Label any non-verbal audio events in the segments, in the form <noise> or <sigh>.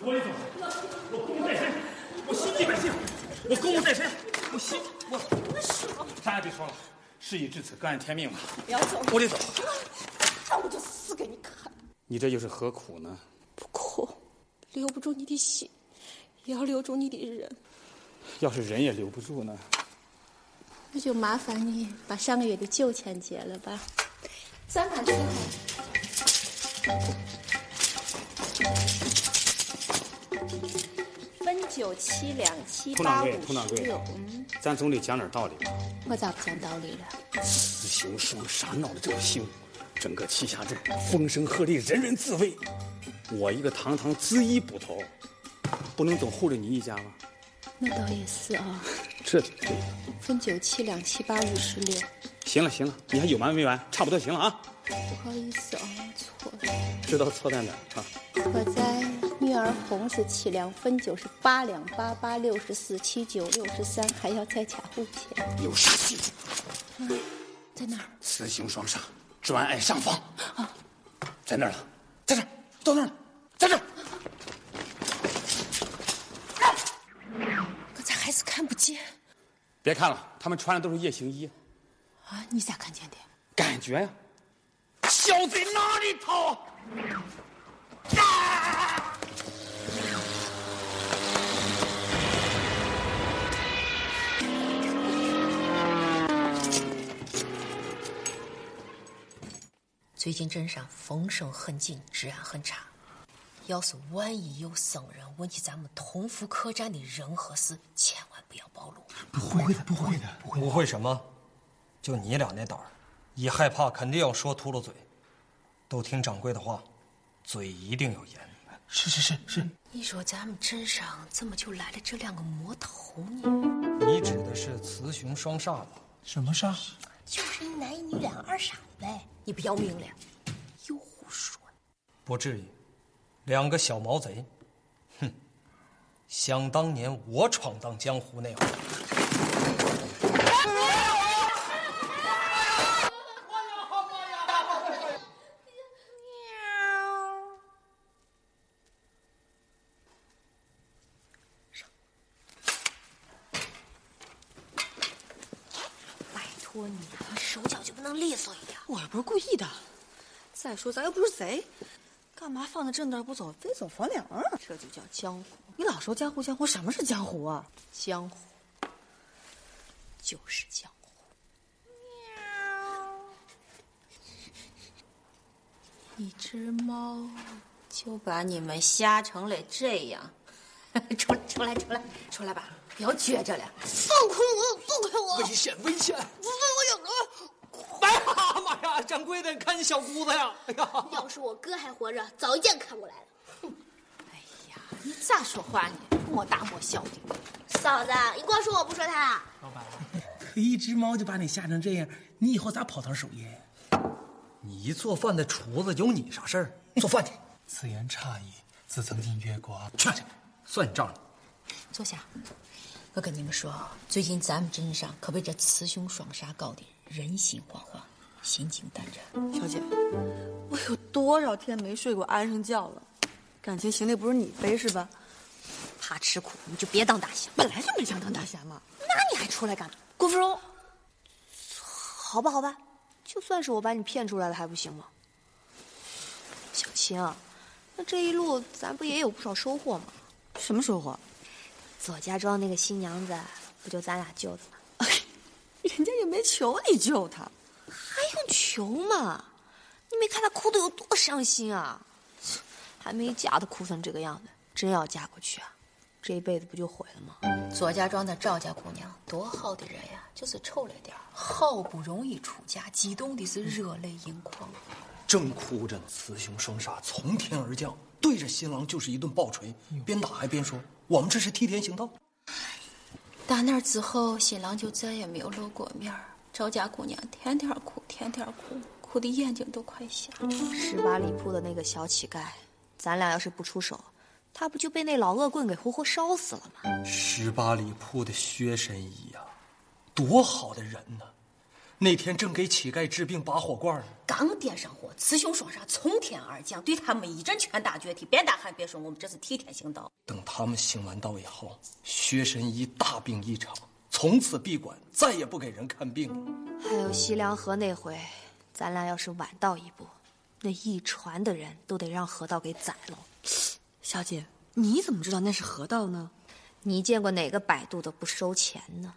我李总，我公务在身，我心系百姓，我公务在身，我心我。咱也别说了，事已至此，各安天命吧。苗总，我得走。那我就死给你看。你这又是何苦呢？不苦，留不住你的心，也要留住你的人。要是人也留不住呢？那就麻烦你把上个月的旧钱结了吧。三盘伺候。分九七两七八五十六。嗯，咱总得讲点道理吧？我咋不讲道理了？雌雄双杀闹的这么凶，整个栖霞镇风声鹤唳，人人自危。我一个堂堂紫衣捕头，不能总护着你一家吗？那倒也是啊。<laughs> 这挺对。分九七两七八五十六。行了行了，你还有完没完？差不多行了啊。不好意思啊，错了。知道错在哪啊？我在女儿红是七两，分九是八两，八八六十四，七九六十三，还要再加五千。有啥记住？嗯，在那儿？雌雄双煞，专爱上房。啊，在那儿了，在这儿，到那儿了，在这儿。可咱还是看不见。别看了，他们穿的都是夜行衣。啊，你咋看见的？感觉呀。小贼哪里逃？最近镇上风声很紧，治安很差。要是万一有僧人问起咱们同福客栈的人和事，千万不要暴露。不会的，不会的，不会。不会什么？就你俩那胆儿，一害怕肯定要说秃噜嘴。都听掌柜的话，嘴一定要严。是是是是。你说咱们镇上怎么就来了这两个魔头呢？你指的是雌雄双煞吧？什么煞？就是一男一女两个二傻子呗。你不要命了？又胡说。不至于，两个小毛贼。哼，想当年我闯荡江湖那会儿。托你，你手脚就不能利索一点？我又不是故意的。再说咱又不是贼，干嘛放在正道不走，非走房梁啊？这就叫江湖。你老说江湖江湖，什么是江湖啊？江湖就是江湖。一只猫就把你们吓成了这样，<laughs> 出出来出来出来吧！不要撅着了，放开我！放开我！危险危险！掌柜的，看你小姑子呀！哎呀！要是我哥还活着，早一箭砍过来了。哎呀，你咋说话呢？莫大莫小的。嫂子，你光说我不说他。老板，一只猫就把你吓成这样，你以后咋跑堂守夜？你做饭的厨子有你啥事儿？做饭去。此言差矣，自曾经约过。去去，算你账。坐下。我跟你们说，最近咱们镇上可被这雌雄双杀搞得人心惶惶，心惊胆战。小姐，我有多少天没睡过安生觉了？感情行李不是你背是吧？怕吃苦你就别当大侠。本来就没想当大侠嘛。那你还出来干嘛？郭芙蓉，好吧好吧，就算是我把你骗出来了还不行吗？小青，那这一路咱不也有不少收获吗？什么收获？左家庄那个新娘子，不就咱俩救的吗？人家也没求你救她，还用求吗？你没看她哭的有多伤心啊？还没嫁都哭成这个样子，真要嫁过去啊，这一辈子不就毁了吗？左家庄的赵家姑娘多好的人呀，就是丑了点好不容易出嫁，激动的是热泪盈眶。正哭着呢，雌雄双煞从天而降，对着新郎就是一顿暴锤，边打还边说。我们这是替天行道。打那之后，新郎就再也没有露过面赵家姑娘天天哭，天天哭，哭的眼睛都快瞎了。十八里铺的那个小乞丐，咱俩要是不出手，他不就被那老恶棍给活活烧死了吗？十八里铺的薛神医呀，多好的人呢！那天正给乞丐治病拔火罐呢，刚点上火，雌雄双煞从天而降，对他们一阵拳打脚踢。边打还，别说我们这是替天行道。等他们行完道以后，薛神医大病一场，从此闭馆，再也不给人看病了。还有西凉河那回，咱俩要是晚到一步，那一船的人都得让河道给宰了。小姐，你怎么知道那是河道呢？你见过哪个摆渡的不收钱呢？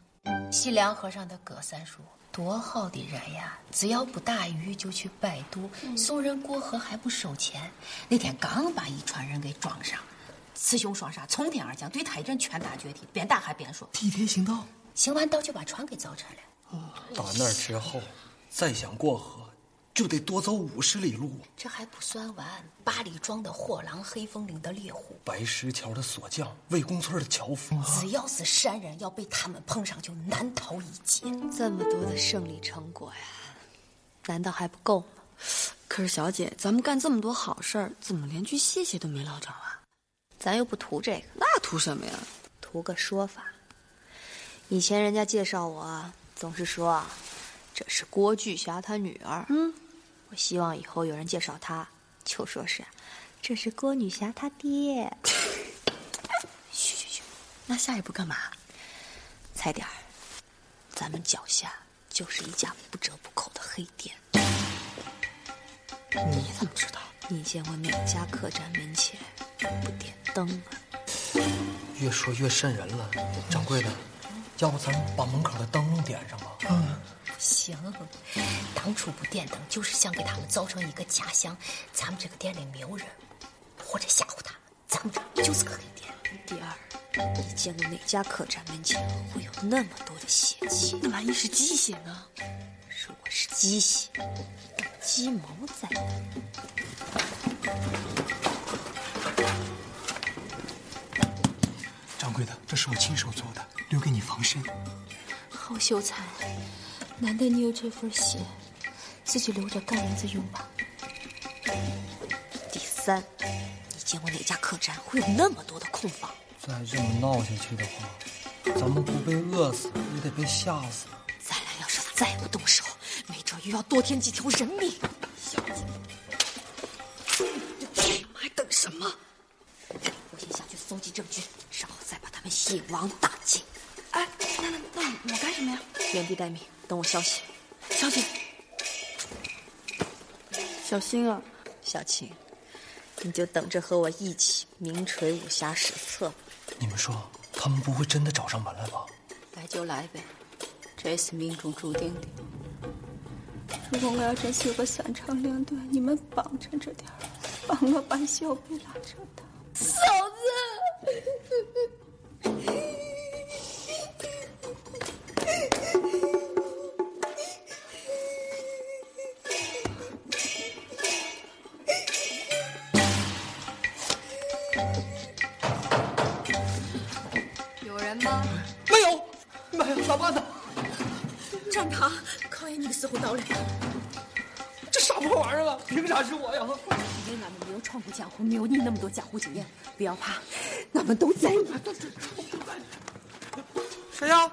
西凉河上的葛三叔多好的人呀！只要不打鱼就去摆渡，送人过河还不收钱。那天刚把一船人给装上，雌雄双煞从天而降，对他一阵拳打脚踢，边打还边说替天行道。行完道就把船给造沉了。打那儿之后，再想过河，就得多走五十里路。这还不算完，八里庄的货郎、黑风岭的猎户，白石桥的锁匠、魏公村的樵夫，只要是山人，要被他们碰上，就难逃一劫。这么多的胜利成果呀，难道还不够吗？可是小姐，咱们干这么多好事儿，怎么连句谢谢都没捞着啊？咱又不图这个，那图什么呀？图个说法。以前人家介绍我，总是说这是郭巨侠他女儿。嗯，我希望以后有人介绍他，就说是这是郭女侠他爹。嘘嘘嘘，那下一步干嘛？猜点儿，咱们脚下就是一家不折不扣的黑店。你怎么知道？你见过哪家客栈门前不点灯啊？越说越瘆人了。掌柜的，要不咱们把门口的灯笼点上吧？嗯，行。当初不点灯，就是想给他们造成一个假象，咱们这个店里没有人，或者吓唬他们，咱们这就是个黑店。第二，你见过哪家客栈门前会有那么多的血迹？那万一是鸡血呢？如果是鸡血，鸡毛在哪？掌柜的，这是我亲手做的，留给你防身。好秀才，难得你有这份心，自己留着干儿子用吧。第三，你见过哪家客栈会有那么多的空房？再这么闹下去的话，咱们不被饿死也得被吓死。咱俩要是再不动手，没准又要多添几条人命。小姐，你们还等什么？我先下去搜集证据，然后再把他们一网打尽。哎，那那那我干什么呀？原地待命，等我消息。小姐，小心啊！小青，你就等着和我一起名垂武侠史册吧。你们说，他们不会真的找上门来吧？来就来呗，这是命中注定的。如果我要真是有个三长两短，你们帮着着点儿，帮我把小贝拉扯大。站堂，考验你的时候到了。这啥破玩意儿啊？凭啥是我呀？因为俺们没有闯过江湖，没有你那么多江湖经验。不要怕，俺们都在呢。谁呀？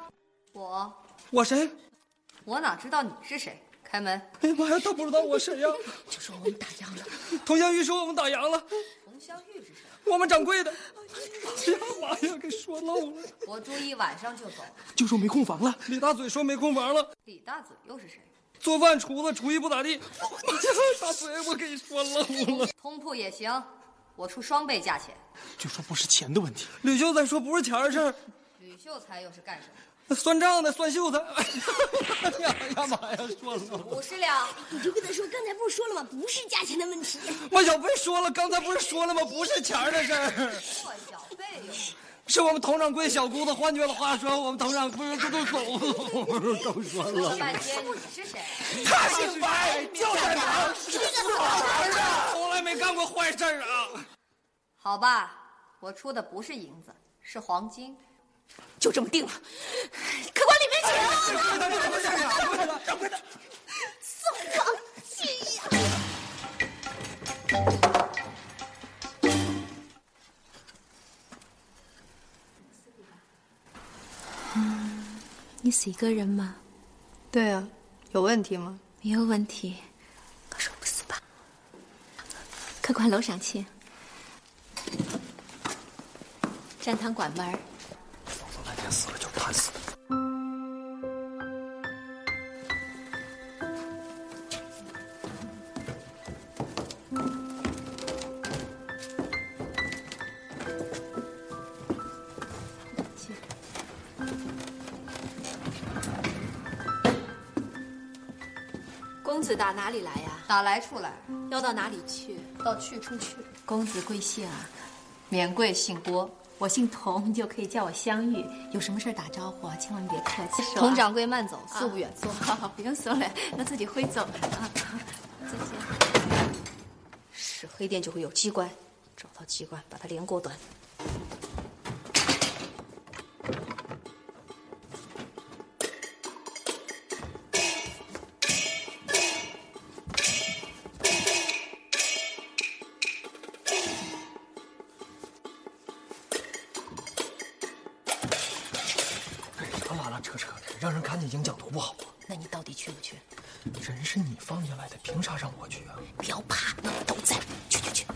我我谁？我哪知道你是谁？开门。哎呀妈呀，他不知道我谁呀？<laughs> 就说我们打烊了。佟湘玉说我们打烊了，佟湘玉是谁？我们掌柜的。妈呀，给说漏了。我住一晚上就走。就说没空房了。李大嘴说没空房了。李大嘴又是谁？做饭厨子厨艺不咋地。大嘴，我给说漏了。通铺也行，我出双倍价钱。就说不是钱的问题。吕秀才说不是钱的事儿，吕秀才又是干什么？算账的算秀才。哎 <laughs> 呀呀妈呀，说漏了。五十两。你就跟他说，刚才不是说了吗？不是价钱的问题。我小贝说了，刚才不是说了吗？不是钱的事儿。<laughs> 破小贝是。我们佟掌柜小姑子换句了话说，我们佟掌柜都都走了，<laughs> 都说说了半天你是谁？他姓白，就在哪儿？是个好孩子，从来没干过坏事啊。好吧，我出的不是银子，是黄金。就这么定了。客官里面请。掌柜的，送房去呀！你死一个人吗？对啊，有问题吗？没有问题，我说不死吧？客官楼上请。站堂馆门。打哪里来呀？打来处来，要到哪里去？到去处去。公子贵姓啊？免贵姓郭，我姓童，你就可以叫我香玉。有什么事打招呼啊，千万别客气。童掌柜慢走，四不远坐。<laughs> 不用送了，我自己会走。啊，<laughs> 再见。是黑店就会有机关，找到机关，把他连锅端。影响多不好啊！那你到底去不去？人是你放下来的，凭啥让我去啊？不要怕，我都在。去去去！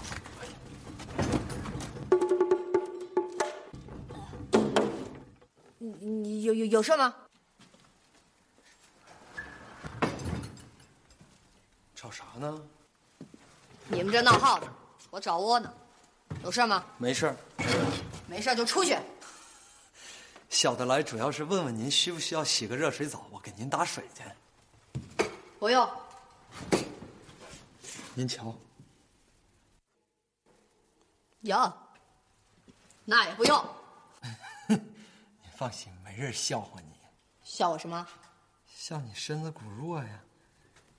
你你有有有事吗？找啥呢？你们这闹耗子，我找窝呢。有事吗？没事。没事就出去。小的来主要是问问您需不需要洗个热水澡，我给您打水去。不用。您瞧。有。那也不用。<laughs> 您放心，没人笑话你。笑我什么？笑你身子骨弱呀。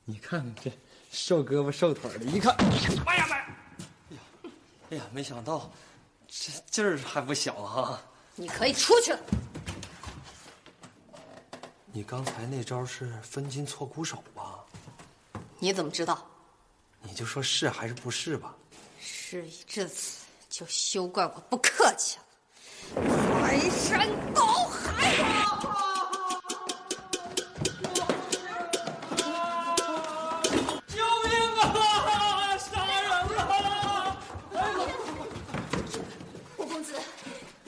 你看看这瘦胳膊瘦腿的，一看，哎呀妈呀！哎呀，哎呀，没想到这劲儿还不小啊。你可以出去了。你刚才那招是分筋错骨手吧？你怎么知道？你就说是还是不是吧？事已至此，就休怪我不客气了。排山倒海啊！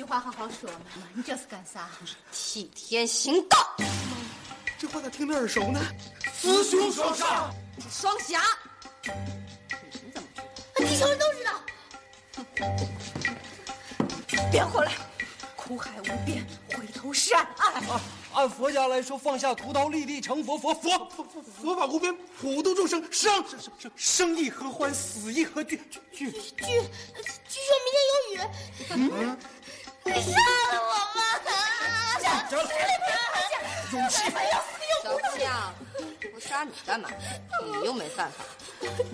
话好好说嘛！你这是干啥？替天行道。这话咋听着耳熟呢？雌雄双煞，双侠。你怎么知道？地球人都知道。别回来！苦海无边，回头是岸。岸。按佛家来说，放下屠刀，立地成佛。佛佛佛佛法无边，普度众生。生生生生亦何欢，死亦何惧？惧惧据说明天有雨。嗯。你杀了我吗？小强，我杀你干嘛？你又没犯法，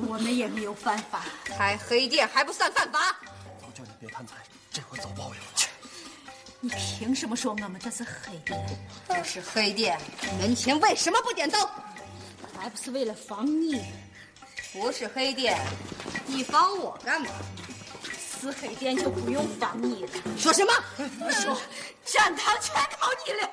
我们也没有犯法。开黑店还不算犯法？早叫你别贪财，这回遭报应了。去！你凭什么说我们这是黑店？这是黑店，门前为什么不点灯？还不是为了防你？不是黑店，你防我干嘛？死黑店就不用防你了。说什么？说战堂全靠你了。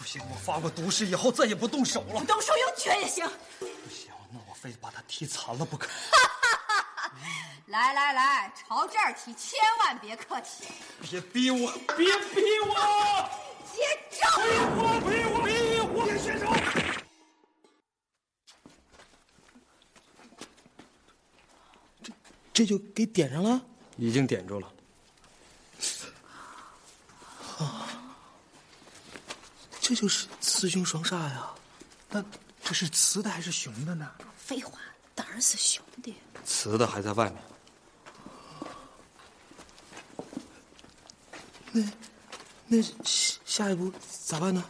不行，我发过毒誓以后再也不动手了。不动手用拳也行。不行，那我非得把他踢残了不可。<laughs> 来来来，朝这儿踢，千万别客气。别逼我！别逼我！<laughs> 接招！逼我！逼我！逼我！别选手！这这就给点上了。已经点住了。这就是雌雄双煞呀！那这是雌的还是雄的呢？废话，当然是雄的。雌的还在外面。那那下一步咋办呢？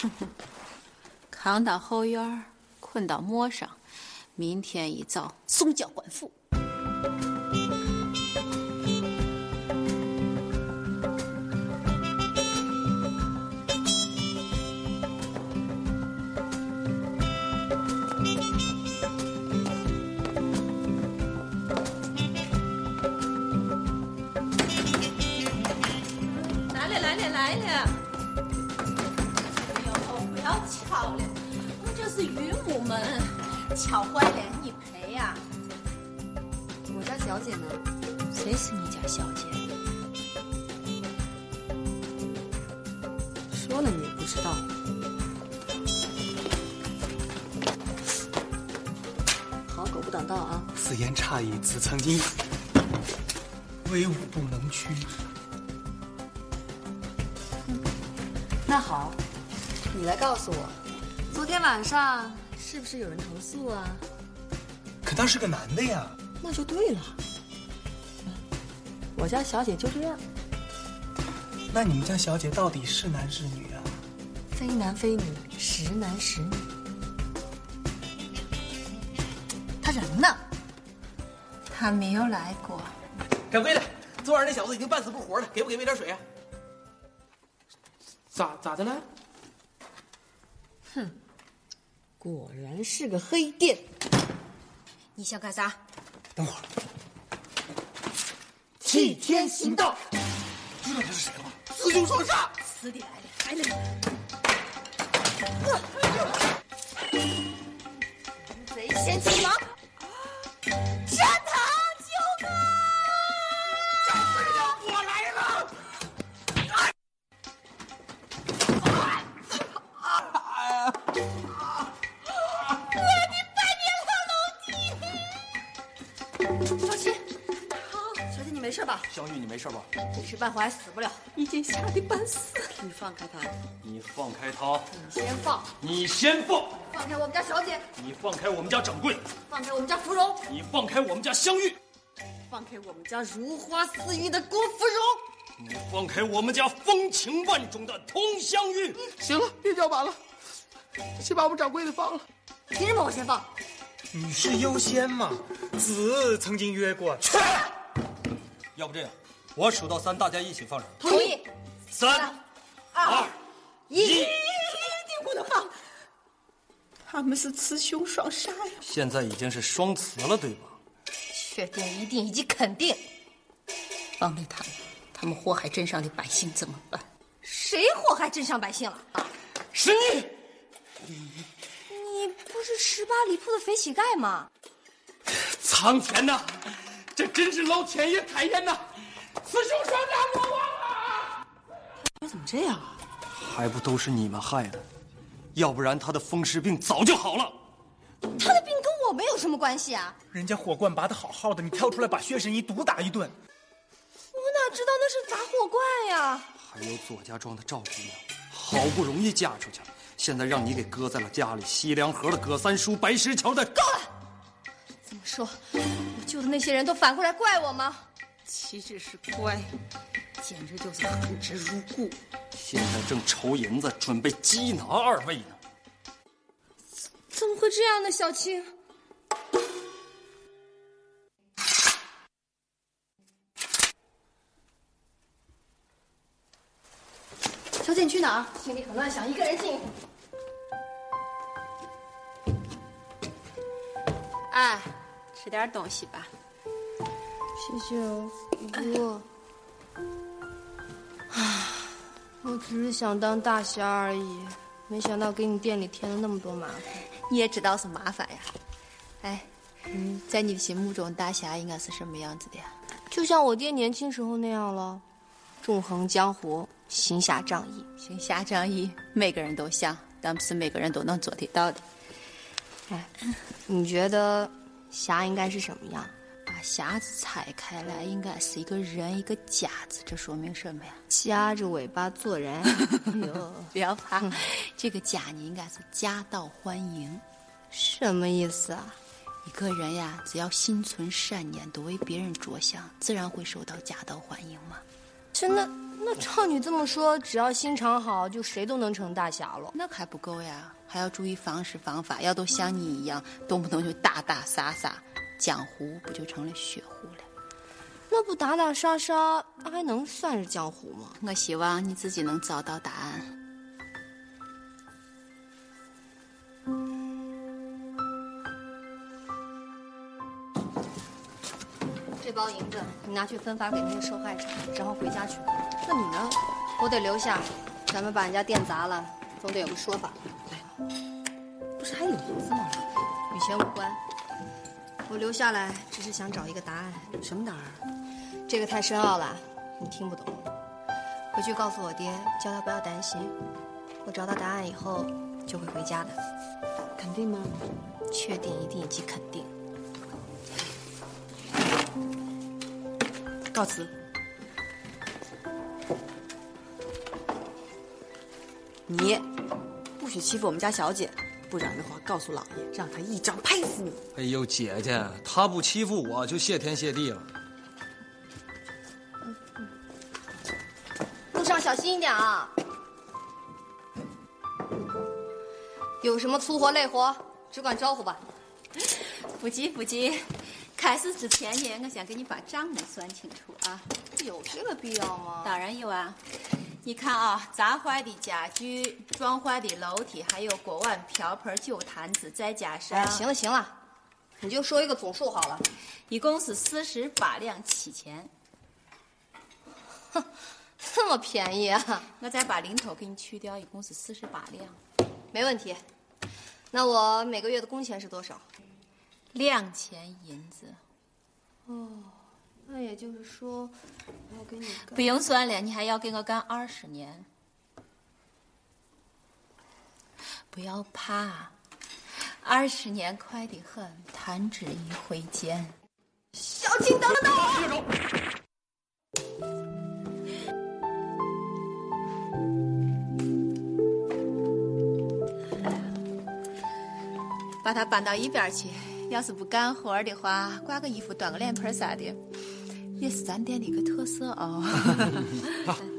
<laughs> 扛到后院，困到磨上，明天一早送交官府。小姐呢？谁是你家小姐？说了你也不知道。好狗不挡道啊！此言差矣，此曾经威武不能屈。那好，你来告诉我，昨天晚上是不是有人投诉啊？可他是个男的呀。那就对了。我家小姐就这样，那你们家小姐到底是男是女啊？非男非女，十男十女。他人呢？他没有来过。掌柜的，昨晚那小子已经半死不活了，给不给喂点水啊？咋咋的了？哼，果然是个黑店。你想干啥？等会儿，替天行道。知道他是谁了吗？雌雄双煞。死的来了，来了！贼先擒王，吧？香玉，你没事吧？一时半会儿还死不了。已经吓得半死。你放开他，你放开他！你先放，你先放！放开我们家小姐，你放开我们家掌柜！放开我们家芙蓉，你放开我们家香玉！放开我们家如花似玉的郭芙蓉。你放开我们家风情万种的佟香玉！行了，别叫板了，先把我们掌柜的放了。凭什么我先放？女士优先嘛，子曾经约过。去，要不这样，我数到三，大家一起放手。同意。三、二、一，一。定不能放！他们是雌雄双煞呀！现在已经是双雌了，对吧？确定、一定以及肯定。放了他们，他们祸害镇上的百姓怎么办？谁祸害镇上百姓了？啊是你！你不是十八里铺的肥乞丐吗？苍天呐，这真是老天爷开眼呐！雌雄双煞，我忘了。你怎么这样啊？还不都是你们害的？要不然他的风湿病早就好了。他的病跟我们有什么关系啊！人家火罐拔得好好的，你跳出来把薛神医毒打一顿。我哪知道那是砸火罐呀？还有左家庄的赵姑娘，好不容易嫁出去了，现在让你给搁在了家里。西凉河的葛三叔，白石桥的够了！怎么说，我救的那些人都反过来怪我吗？岂止是乖，简直就是恨之入骨。现在正筹银子，准备缉拿二位呢。怎么会这样呢，小青？小姐，你去哪儿？心里很乱，想一个人静。哎，吃点东西吧。谢谢哦，不过，唉，我只是想当大侠而已，没想到给你店里添了那么多麻烦。你也知道是麻烦呀。哎，嗯，在你的心目中，大侠应该是什么样子的呀？就像我爹年轻时候那样了，纵横江湖，行侠仗义。行侠仗义，每个人都想，但不是每个人都能做得到的。哎，你觉得侠应该是什么样？把匣子拆开来，应该是一个人一个夹子，这说明什么呀？夹着尾巴做人。哟，不要怕，这个夹呢，应该是夹道欢迎。什么意思啊？一个人呀，只要心存善念，多为别人着想，自然会受到夹道欢迎嘛。真的？那照你这么说，只要心肠好，就谁都能成大侠了？那还不够呀，还要注意方式方法，要都像你一样，动不动就打打杀杀，江湖不就成了血湖了？那不打打杀杀，还能算是江湖吗？我希望你自己能找到答案。这包银子你拿去分发给那些受害者，然后回家去。那你呢？我得留下，咱们把人家店砸了，总得有个说法。不是还有银子吗？与钱无关。我留下来只是想找一个答案。什么答案？这个太深奥了，你听不懂。回去告诉我爹，叫他不要担心。我找到答案以后就会回家的。肯定吗？确定、一定以及肯定。告辞。你不许欺负我们家小姐，不然的话，告诉老爷，让他一掌拍死你。哎呦，姐姐，他不欺负我就谢天谢地了。路上小心一点啊！有什么粗活累活，只管招呼吧。不急不急，开始之前呢，我先给你把账目算清楚啊。有这个必要吗？当然有啊。你看啊，砸坏的家具、撞坏的楼梯，还有锅碗瓢盆、酒坛子，再加上……哎，行了行了，你就说一个总数好了。一共是四十八两七钱。哼，这么便宜啊！我再把零头给你去掉，一共是四十八两。没问题。那我每个月的工钱是多少？两钱银子。哦。那也就是说，我要给你干不用算了，你还要给我干二十年。不要怕，二十年快得很，弹指一挥间。小青，等等等我！把它搬到一边去。要是不干活的话，挂个衣服、端个脸盆啥的。也是咱店的一个特色哦。<laughs>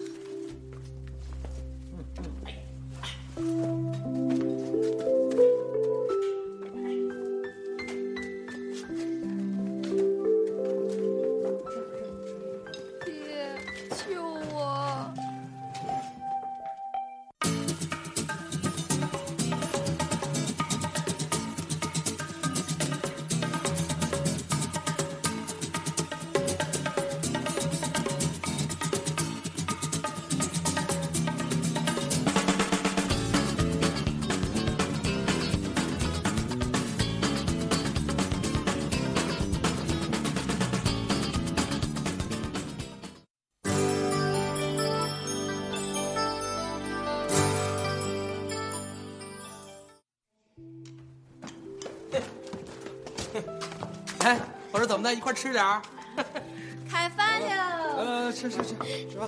说怎么的，一块吃点儿。<laughs> 开饭了。呃，吃吃吃，吃吧。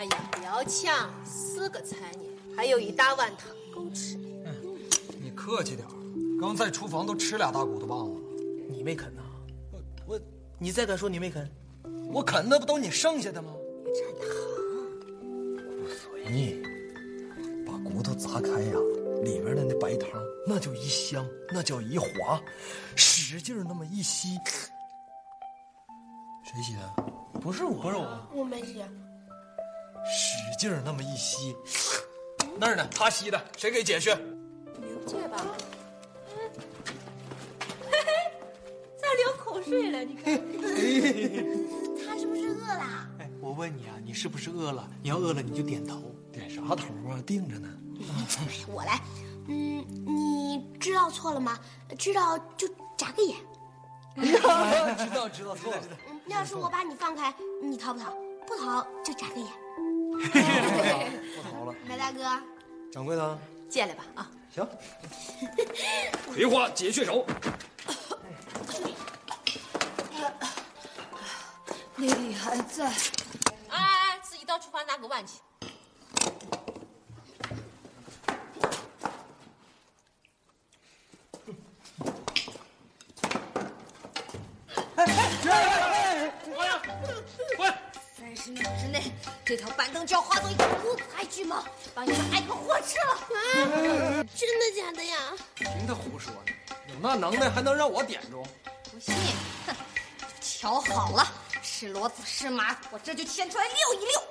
哎呀，不要抢，四个菜呢，还有一大碗汤，够吃。你客气点刚在厨房都吃俩大骨头棒子了。你没啃呐？我我，你再敢说你没啃，我啃的不都你剩下的吗？香，那叫一滑，使劲那么一吸。谁吸的？不是我，不是我，我没吸。使劲那么一吸，那儿呢？他吸的，谁给解去？刘姐吧。嘿嘿，咋流口水了？你看。<laughs> 他是不是饿了？哎，我问你啊，你是不是饿了？你要饿了你就点头，点啥头啊？定着呢。<laughs> 我来，嗯，你知道错了吗？知道就眨个眼。知道知道错了。要是我把你放开，你逃不逃？不逃就眨个眼。不逃了。<laughs> 白大哥，掌柜的，进来吧啊。行。<laughs> 葵花解穴手。丽丽还在。哎哎，自己到厨房拿个碗去。这条板凳就要化作一个五彩巨蟒，把你们挨个活吃了！啊，真的假的呀？听他胡说呢，有那能耐还能让我点中？不信，哼，瞧好了，是骡子是马，我这就牵出来遛一遛。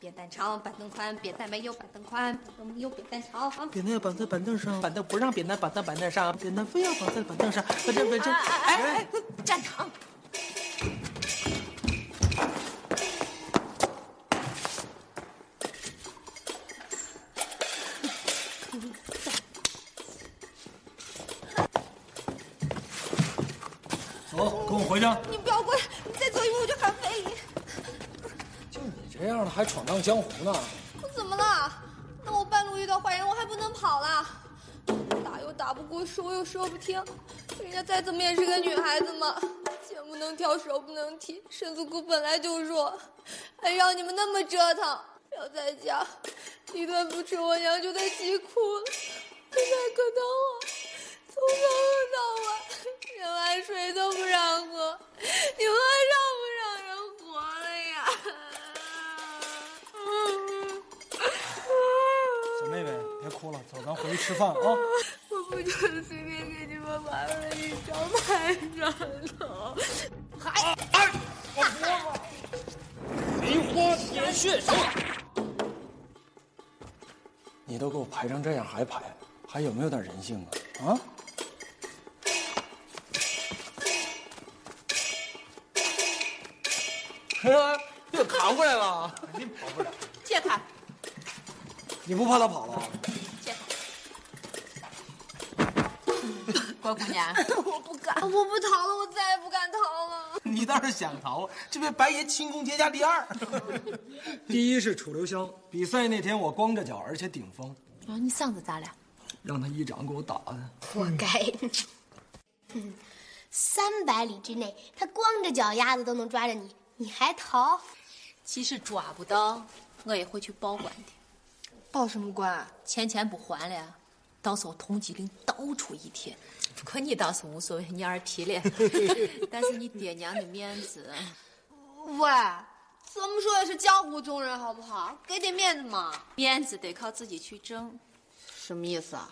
扁担长，板凳宽，扁担没有板凳宽，板凳没有扁担长。扁担要绑在板凳上，板凳不让扁担绑在板凳上，扁担非要绑在板凳上。反正反正，哎哎，站堂。你不要过来！你再走一步我就喊非礼。就你这样的还闯荡江湖呢？我怎么了？那我半路遇到坏人，我还不能跑了？打又打不过，说又说不听，人家再怎么也是个女孩子嘛，肩不能挑，手不能提，身子骨本来就弱，还让你们那么折腾。要在家，一顿不吃，我娘就得急哭了。现在可疼我，从早到晚，连水都不让喝，你们还让不让人活了呀？<laughs> 小妹妹，别哭了，走，咱回去吃饭啊。<laughs> 我不就是随便给你们玩了一张拍砖头，还哎，我说嘛，梅花点穴手。你都给我排成这样还排，还有没有点人性啊？啊！哎，又扛过来了，肯定跑不了。借开，你不怕他跑了？借开。郭姑娘，我不敢，我不逃了，我再也不敢逃了。你倒是想逃，这位白爷轻功叠加第二。第一是楚留香，比赛那天我光着脚，而且顶风。啊，你嗓子咋了？让他一掌给我打的。活该。<laughs> 三百里之内，他光着脚丫子都能抓着你，你还逃？即使抓不到，我也会去报官的。报什么官？钱钱不还了，到时候通缉令到处一贴。<laughs> 不过你倒是无所谓，你二皮了。<laughs> 但是你爹娘的面子，喂，怎么说也是江湖中人，好不好？给点面子嘛。面子得靠自己去挣。什么意思啊？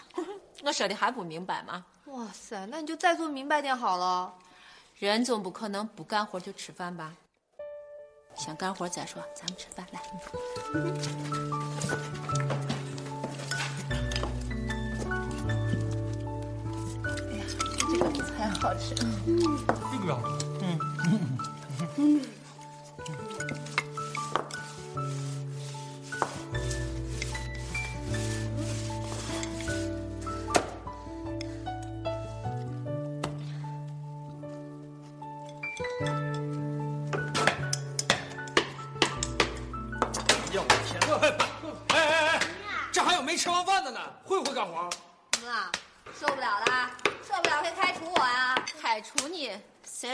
我说的还不明白吗？哇塞，那你就再做明白点好了。人总不可能不干活就吃饭吧？先干活再说，咱们吃饭来。哎呀，这个菜好吃。这个，嗯。哎 <laughs>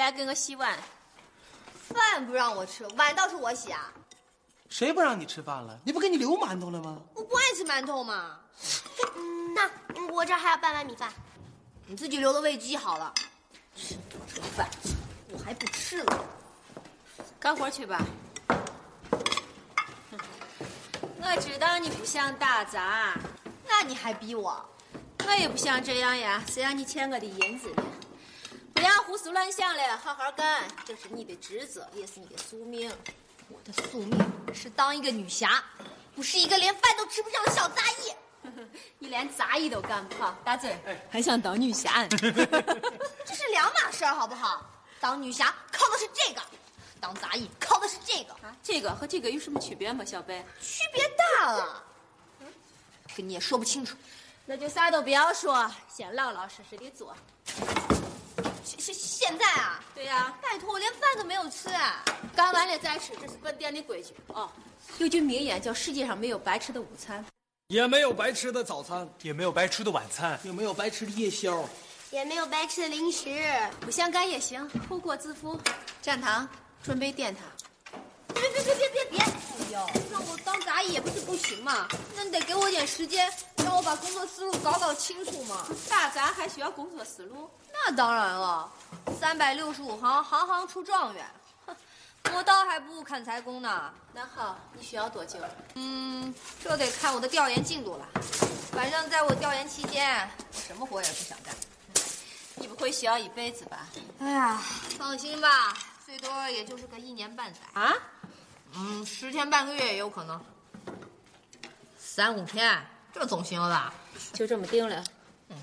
来给我洗碗？饭不让我吃，碗倒是我洗啊。谁不让你吃饭了？你不给你留馒头了吗？我不爱吃馒头嘛。嗯 <laughs> 那我这还有半碗米饭，你自己留的喂鸡好了。这饭我还不吃了。干活去吧。我知道你不想打杂，那你还逼我？我也不想这样呀。谁让你欠我的银子呢？不要胡思乱想了，好好干，这是你的职责，也是你的宿命。我的宿命是当一个女侠，不是一个连饭都吃不上的小杂役。<laughs> 你连杂役都干不好，大嘴还想当女侠？<laughs> 这是两码事儿，好不好？当女侠靠的是这个，当杂役靠的是这个。啊，这个和这个有什么区别吗，小贝？区别大了，跟你也说不清楚。那就啥都不要说，先老老实实的做。现现现在啊？对呀、拜托，我连饭都没有吃啊！干完了再吃，这是本店的规矩哦。有句名言叫“世界上没有白吃的午餐”，也没有白吃的早餐，也没有白吃的晚餐，也没有白吃的夜宵？也没有白吃的零食。不想干也行，后果自负。站堂，准备点他。别别别别别别！哎呦，让我当杂役也不是不行嘛，那你得给我点时间，让我把工作思路搞搞清楚嘛。打杂还需要工作思路？那当然了，三百六十五行，行行出状元。哼，磨刀还不如砍柴工呢。那好，你需要多久？嗯，这得看我的调研进度了。反正在我调研期间，什么活也不想干。你不会需要一辈子吧？哎呀，放心吧，最多也就是个一年半载。啊？嗯，十天半个月也有可能。三五天，这总行了吧？就这么定了。嗯。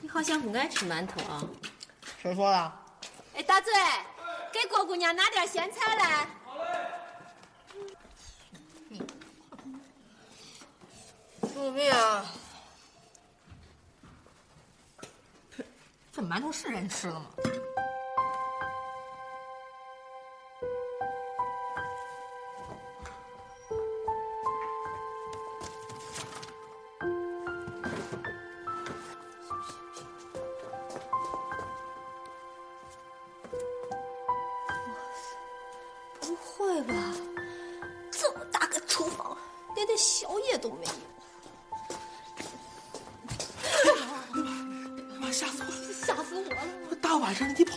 你好像不爱吃馒头啊？谁说的？哎，大嘴，给郭姑娘拿点咸菜来。好嘞救命啊！这馒头是人吃的吗？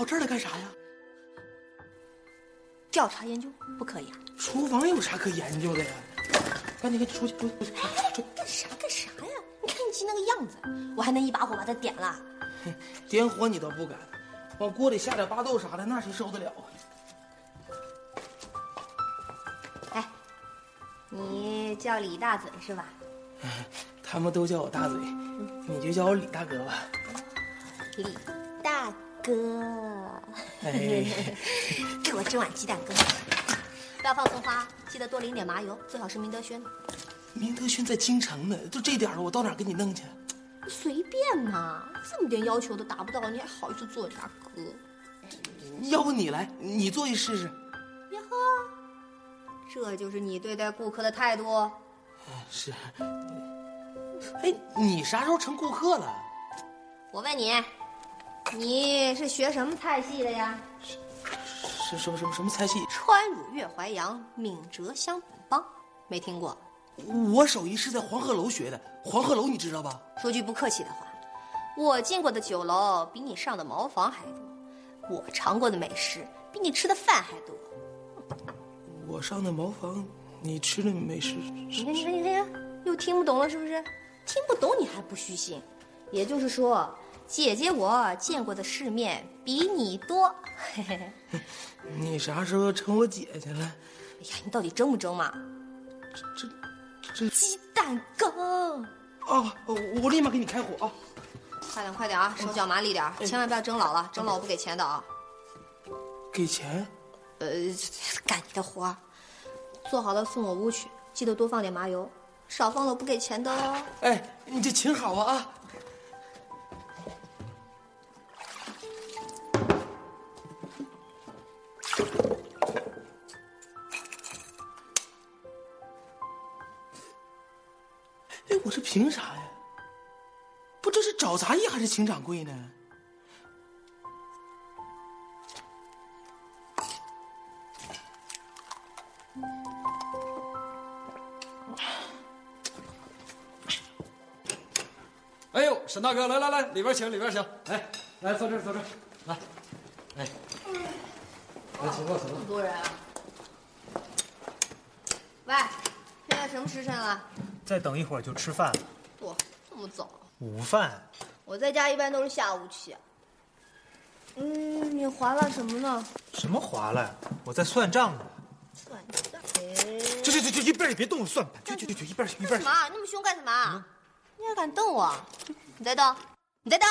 跑这儿来干啥呀？调查研究不可以啊？厨房有啥可研究的呀？赶紧，赶紧出去，出去，出去！干啥干啥呀？你看你急那个样子，我还能一把火把它点了。点火你倒不敢，往锅里下点巴豆啥的，那谁受得了啊？哎，你叫李大嘴是吧？<laughs> 他们都叫我大嘴，你就叫我李大哥吧。李大哥，哎，<laughs> 给我蒸碗鸡蛋羹，不要放葱花，记得多淋点麻油，最好是明德轩的。明德轩在京城呢，都这点了，我到哪儿给你弄去？随便嘛，这么点要求都达不到，你还好意思做啥哥？要不你来，你做一试试。呀呵，这就是你对待顾客的态度。是。哎，你啥时候成顾客了？我问你，你是学什么菜系的呀？是什么什么什么菜系？川鲁粤淮扬闽浙湘本帮，没听过？我手艺是在黄鹤楼学的，黄鹤楼你知道吧？说句不客气的话，我进过的酒楼比你上的茅房还多，我尝过的美食比你吃的饭还多。我上的茅房，你吃的美食。你看，你看，你看，又听不懂了是不是？听不懂你还不虚心，也就是说，姐姐我见过的世面比你多。嘿嘿嘿。你啥时候成我姐姐了？哎呀，你到底争不争嘛？这这鸡蛋羹。哦，我立马给你开火啊！快点快点啊，手脚麻利点，千万不要蒸老了，蒸老我不给钱的啊。给钱？呃，干你的活，做好了送我屋去，记得多放点麻油，少放了我不给钱的哦。哎，你这琴好啊啊！我这凭啥呀？不，这是找杂役还是请掌柜呢？哎呦，沈大哥，来来来，里边请，里边请，来来坐这儿坐这儿，来，哎，来请坐请坐。这么多人啊！喂，现在什么时辰了？再等一会儿就吃饭了。嚯，这么早？午饭。我在家一般都是下午起。嗯，你划拉什么呢？什么划拉呀？我在算账呢。算账？就就就就一边也别动我，算盘。就就就就一边去一边去。干嘛？那么凶干什么？你还敢瞪我？你再瞪，你再瞪！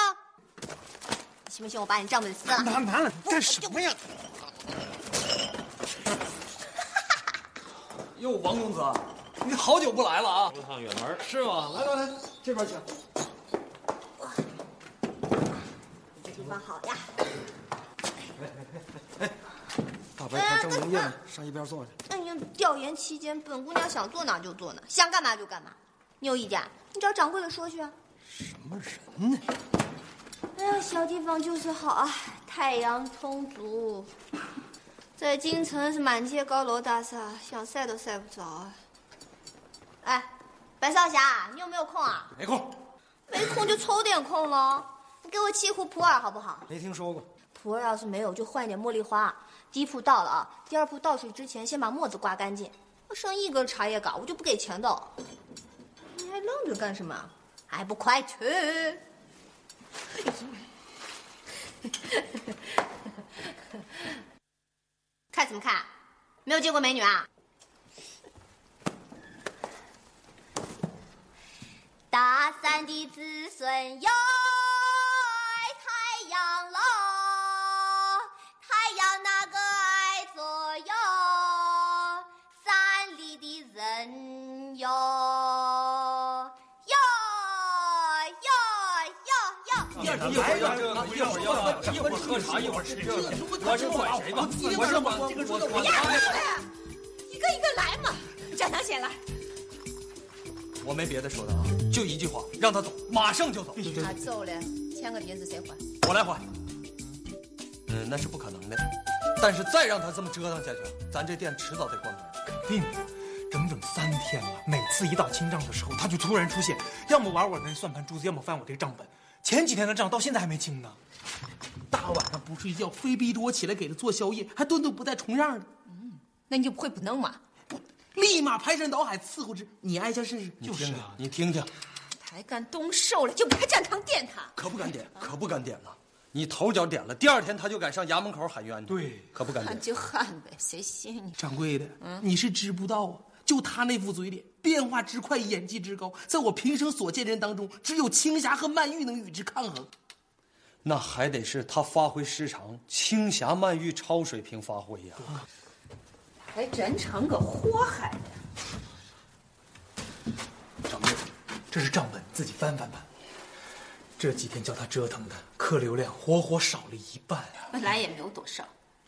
你信不信我把你账本撕了？拿拿了，干什么呀？<laughs> 哟，王公子，你好久不来了啊！一趟远门是吗？来来来，这边请。这地方好呀。大白天正营业呢，上一边坐去。哎呀，调研期间，本姑娘想坐哪就坐哪，想干嘛就干嘛。你有意见，你找掌柜的说去啊。什么人呢？哎呀，小地方就是好啊，太阳充足。在京城是满街高楼大厦，想晒都晒不着啊。哎，白少侠，你有没有空啊？没空。没空就抽点空喽。你给我沏壶普洱好不好？没听说过。普洱要是没有，就换一点茉莉花。第一铺倒了啊，第二铺倒水之前先把沫子刮干净。剩一根茶叶杆，我就不给钱的。你还愣着干什么？还不快去！<laughs> 看什么看？没有见过美女啊？大山的子孙哟，太阳喽，太阳那个爱左右，山里的人哟，哟哟哟哟。一会儿一会儿要这个，一会儿要一会儿喝茶，一会儿吃这个，我是管谁吧？我是管我我一个一个来嘛，蒋强先来。我没别的说的啊，就一句话，让他走，马上就走。他走了，签个名字谁还？我来还。嗯，那是不可能的。但是再让他这么折腾下去，咱这店迟早得关门。肯定的，整整三天了，每次一到清账的时候，他就突然出现，要么玩我那算盘珠子，要么翻我这账本。前几天的账到现在还没清呢。大晚上不睡觉，非逼着我起来给他做宵夜，还顿顿不带重样的。嗯，那你就不会不弄吗？不，立马排山倒海伺候之。你挨下试试。就是啊，你听听。还敢动手了，就给他站堂点他。可不敢点，<laughs> 可不敢点了。你头脚点了，第二天他就敢上衙门口喊冤去。对，可不敢点。喊就喊呗，谁信你？掌柜的，嗯，你是知不道啊，就他那副嘴脸，变化之快，演技之高，在我平生所见人当中，只有青霞和曼玉能与之抗衡。那还得是他发挥失常，青霞、曼玉超水平发挥呀。还真成个祸害了。掌柜，这是账本，自己翻翻吧。这几天叫他折腾的，客流量活活少了一半啊！本来也没有多少，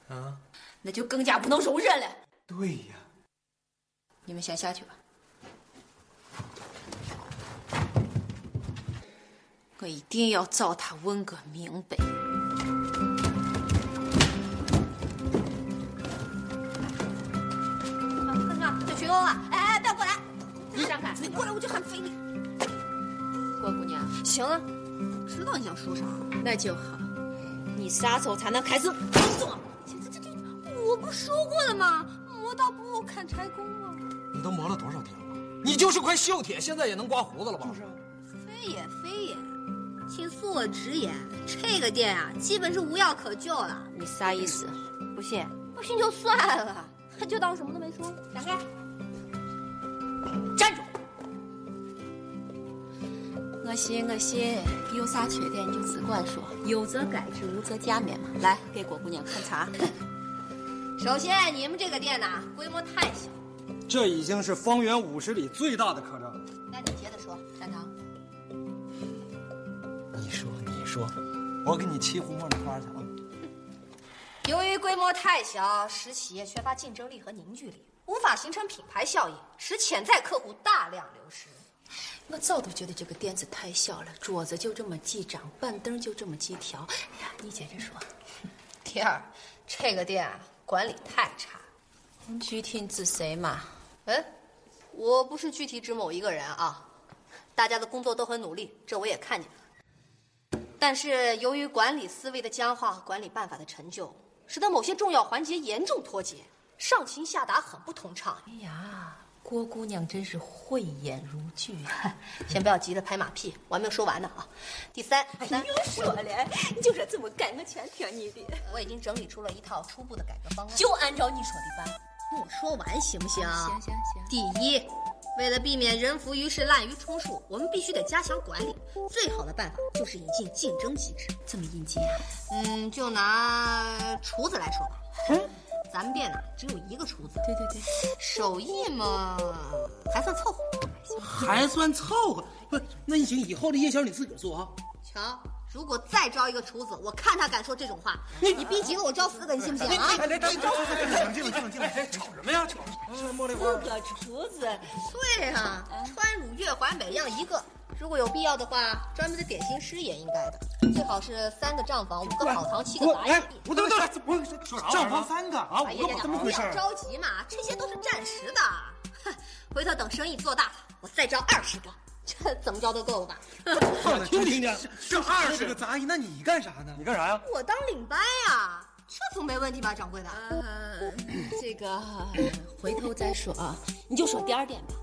啊，那就更加不能容忍了。对呀，你们先下去吧，我一定要找他问个明白。你过来我就喊飞你。郭姑娘，行了。知道你想说啥，那就好。你啥时候才能开始工作？这这这，我不说过了吗？磨刀不误砍柴工啊！你都磨了多少天了？你就是块锈铁，现在也能刮胡子了吧？就是。非也非也，请恕我直言，这个店啊，基本是无药可救了。你啥意思？不信？不信就算了，<laughs> 就当什么都没说。闪开！站住！我信我信，有啥缺点你就只管说，有则改之，无则加勉嘛。来，给郭姑娘看茶。<laughs> 首先，你们这个店呐，规模太小，这已经是方圆五十里最大的客栈了。那你接着说，山堂。你说，你说，我给你沏壶茉莉花去啊。由于规模太小，使企业缺乏竞争力和凝聚力，无法形成品牌效应，使潜在客户大量流失。我早都觉得这个店子太小了，桌子就这么几张，板凳就这么几条。哎呀，你接着说。<laughs> 第二，这个店啊管理太差。具体指谁嘛？哎，我不是具体指某一个人啊。大家的工作都很努力，这我也看见了。但是由于管理思维的僵化和管理办法的陈旧，使得某些重要环节严重脱节，上情下达很不通畅。哎呀。郭姑娘真是慧眼如炬啊！<laughs> 先不要急着拍马屁，我还没有说完呢啊。第三，哎又说了，<laughs> 你就说怎么改，我全听你的。我已经整理出了一套初步的改革方案，就按照你说的办。听我说完行不行？行行行。第一，为了避免人浮于事、滥竽充数，我们必须得加强管理。最好的办法就是引进竞争机制。怎么引进啊？嗯，就拿厨子来说吧。嗯。咱们店呢只有一个厨子，对对对，手艺嘛还算凑合，还算凑合。不，那你行，以后的夜宵你自个儿做啊。瞧，如果再招一个厨子，我看他敢说这种话。你你逼急了，我招四个，你信不信啊？你你你冷静冷静冷静，吵什么呀？吵！茉莉花，四个厨子，对啊，川鲁粤淮每样一个。如果有必要的话，专门的点心师也应该的，最好是三个账房，五个跑堂，七个杂役。不对不对，我说啥？账房三个啊？哎呀呀，不要着急嘛，这些都是暂时的。哼，回头等生意做大了，我再招二十个，这怎么着都够了吧？听听听，这二十个杂役，那你干啥呢？你干啥呀？我当领班呀，这总没问题吧，掌柜的？呃，这个回头再说啊，你就说第二点吧。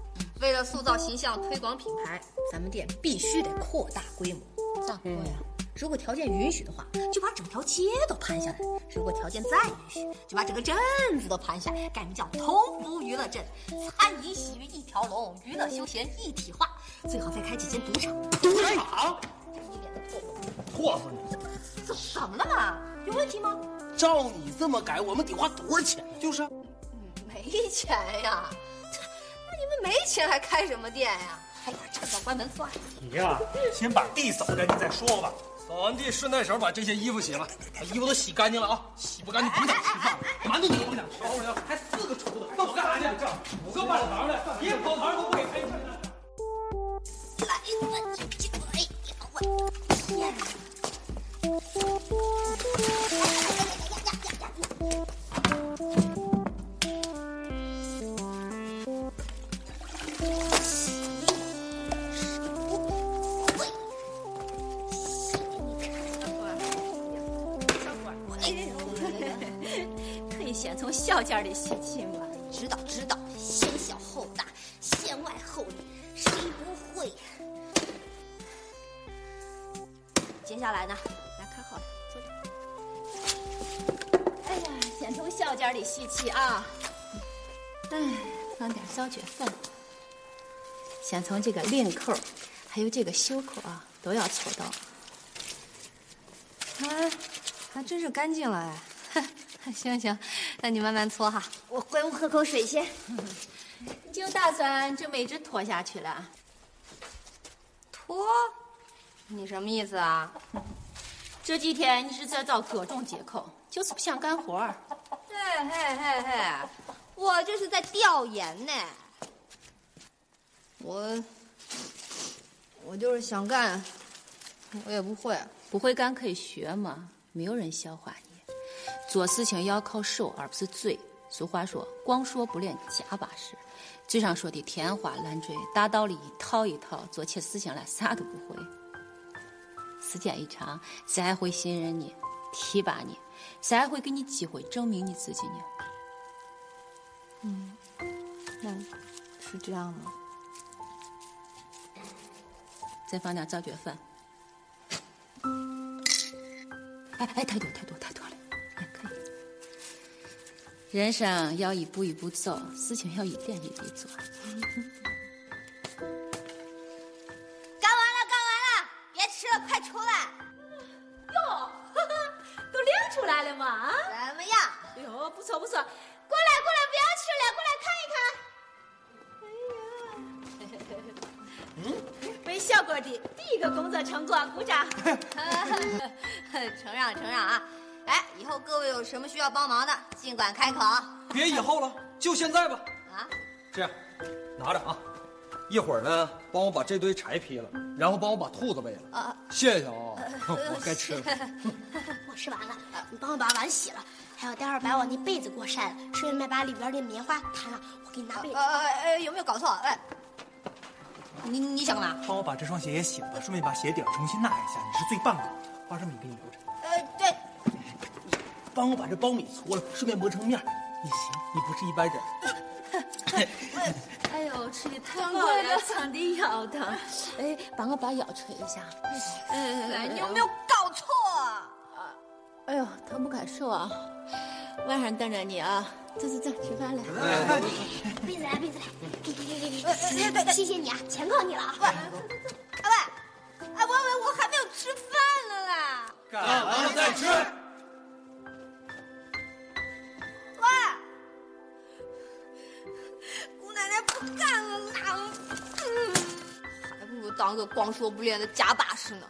为了塑造形象、推广品牌，咱们店必须得扩大规模。咋扩呀？如果条件允许的话，就把整条街都盘下来；如果条件再允许，就把整个镇子都盘下来，改名叫同福娱乐镇。餐饮洗浴一条龙，娱乐休闲一体化。最好再开几间赌场。赌场？一脸的唾沫。唾死你！怎怎么了嘛？有问题吗？照你这么改，我们得花多少钱？就是，没钱呀。没钱还开什么店呀？哎呀趁早关门算了。你呀，先把地扫干净再说吧。扫完地，顺带手把这些衣服洗了。把衣服都洗干净了啊！洗不干净不想吃饭，馒头你都不想吃。还四个厨子，那我干啥去？五个跑堂的，一个跑堂都不给开。来，我小件的习气嘛。知道知道，先小后大，先外后里，谁不会？接下来呢，来看好了，坐这。哎呀，先从小件的吸气啊。哎，放点小脚粉。先从这个领口，还有这个袖口啊，都要搓到。啊，还真是干净了哎。<laughs> 行行，那你慢慢搓哈，我回屋喝口水先。<laughs> 就打算这么一直拖下去了。拖？你什么意思啊？这几天你是在找各种借口，就是不想干活。嘿嘿嘿嘿，我这是在调研呢。我，我就是想干，我也不会。不会干可以学嘛，没有人笑话你。做事情要靠手，而不是嘴。俗话说，光说不练假把式。嘴上说的天花乱坠，大道理一套一套，做起事情来啥都不会。时间一长，谁还会信任你、提拔你？谁还会给你机会证明你自己呢？嗯，那是这样吗？再放点造血粉。哎哎，太多太多太多了。人生要一步一步走，事情要一点一滴做。<laughs> 干完了，干完了，别吃了，快出来！哟，<laughs> 都领出来了嘛？啊？怎么样？哎呦，不错不错，过来过来，不要吃了，过来看一看。为小郭的第一个工作成果鼓掌。<laughs> 承让承让啊！哎，以后各位有什么需要帮忙的，尽管开口。别以后了，就现在吧。啊，这样，拿着啊，一会儿呢，帮我把这堆柴劈了，然后帮我把兔子喂了。啊，谢谢啊，我该吃了。<laughs> 我吃完了，你帮我把碗洗了，还有待会儿把我那被子给我晒了，顺便把里边的棉花弹了，我给你拿被子。呃呃，有没有搞错？哎。你你想干嘛？帮我把这双鞋也洗了吧，顺便把鞋底重新纳一下。你是最棒的，花生米给你留着。帮我把这苞米搓了，顺便磨成面。你行，你不是一般人。哎呦，吃的太好了，嗓子腰疼。哎，帮我把腰捶一下。哎，你有没有搞错？啊？哎呦，疼不敢受啊！晚上等着你啊。走走走，吃饭了。杯子来，杯子来，给给给给给。对对对，谢谢你啊，全靠你了啊。喂，哎喂，哎喂喂，我还没有吃饭呢啦。干完了再吃。姑奶奶不干了啦，还不如当个光说不练的假把式呢。